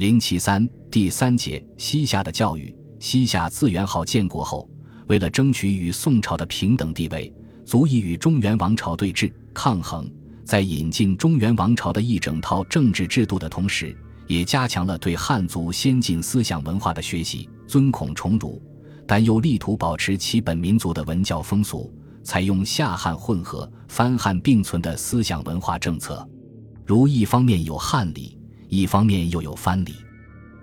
零七三第三节西夏的教育。西夏自元号建国后，为了争取与宋朝的平等地位，足以与中原王朝对峙抗衡，在引进中原王朝的一整套政治制度的同时，也加强了对汉族先进思想文化的学习，尊孔崇儒，但又力图保持其本民族的文教风俗，采用夏汉混合、藩汉并存的思想文化政策。如一方面有汉礼，一方面又有藩篱。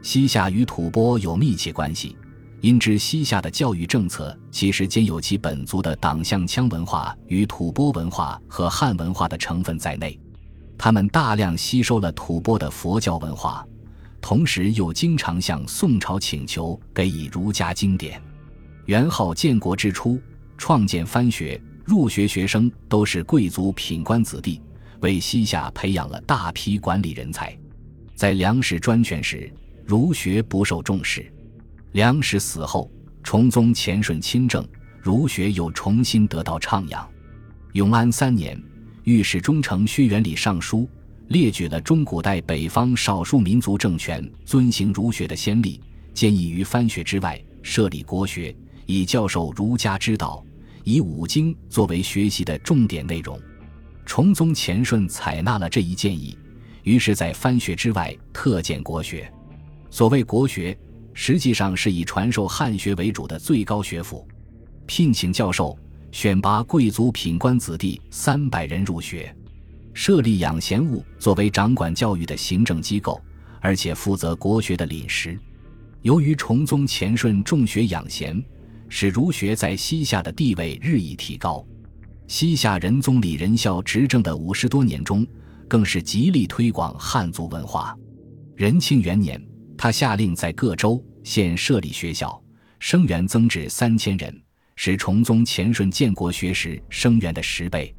西夏与吐蕃有密切关系。因之，西夏的教育政策其实兼有其本族的党项羌文化与吐蕃文化和汉文化的成分在内。他们大量吸收了吐蕃的佛教文化，同时又经常向宋朝请求给予儒家经典。元昊建国之初，创建藩学，入学学生都是贵族品官子弟，为西夏培养了大批管理人才。在梁氏专权时，儒学不受重视。梁氏死后，崇宗乾顺亲政，儒学又重新得到徜徉。永安三年，御史中丞薛元礼上书，列举了中古代北方少数民族政权遵行儒学的先例，建议于藩学之外设立国学，以教授儒家之道，以五经作为学习的重点内容。崇宗乾顺采纳了这一建议，于是，在藩学之外特建国学。所谓国学。实际上是以传授汉学为主的最高学府，聘请教授，选拔贵族品官子弟三百人入学，设立养贤务作为掌管教育的行政机构，而且负责国学的领实。由于崇宗前顺重学养贤，使儒学在西夏的地位日益提高。西夏仁宗李仁孝执政的五十多年中，更是极力推广汉族文化。仁庆元年。他下令在各州县设立学校，生源增至三千人，是崇宗乾顺建国学时生源的十倍。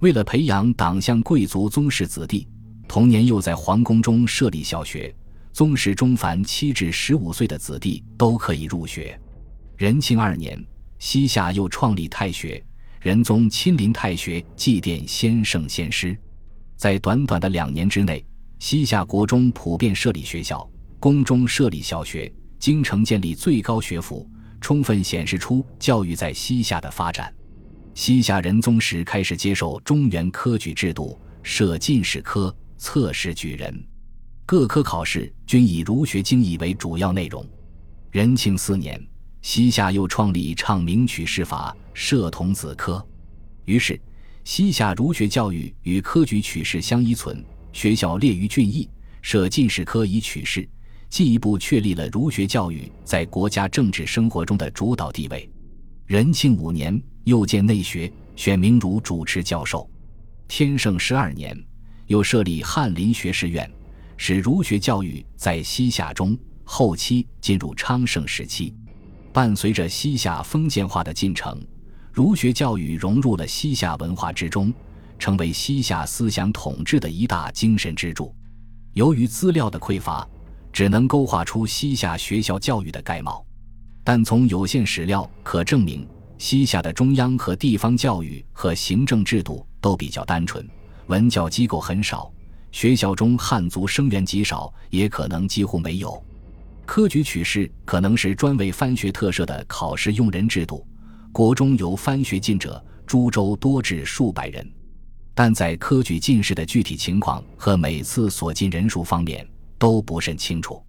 为了培养党项贵族宗室子弟，同年又在皇宫中设立小学，宗室中凡七至十五岁的子弟都可以入学。仁庆二年，西夏又创立太学，仁宗亲临太学祭奠先圣先师。在短短的两年之内，西夏国中普遍设立学校。宫中设立小学，京城建立最高学府，充分显示出教育在西夏的发展。西夏仁宗时开始接受中原科举制度，设进士科，测试举人，各科考试均以儒学经义为主要内容。仁庆四年，西夏又创立唱名曲士法，设童子科，于是西夏儒学教育与科举取士相依存。学校列于郡邑，设进士科以取士。进一步确立了儒学教育在国家政治生活中的主导地位。仁庆五年，又建内学，选明儒主持教授。天圣十二年，又设立翰林学士院，使儒学教育在西夏中后期进入昌盛时期。伴随着西夏封建化的进程，儒学教育融入了西夏文化之中，成为西夏思想统治的一大精神支柱。由于资料的匮乏。只能勾画出西夏学校教育的概貌，但从有限史料可证明，西夏的中央和地方教育和行政制度都比较单纯，文教机构很少，学校中汉族生源极少，也可能几乎没有。科举取士可能是专为藩学特设的考试用人制度，国中有藩学进者，诸州多至数百人，但在科举进士的具体情况和每次所进人数方面。都不甚清楚。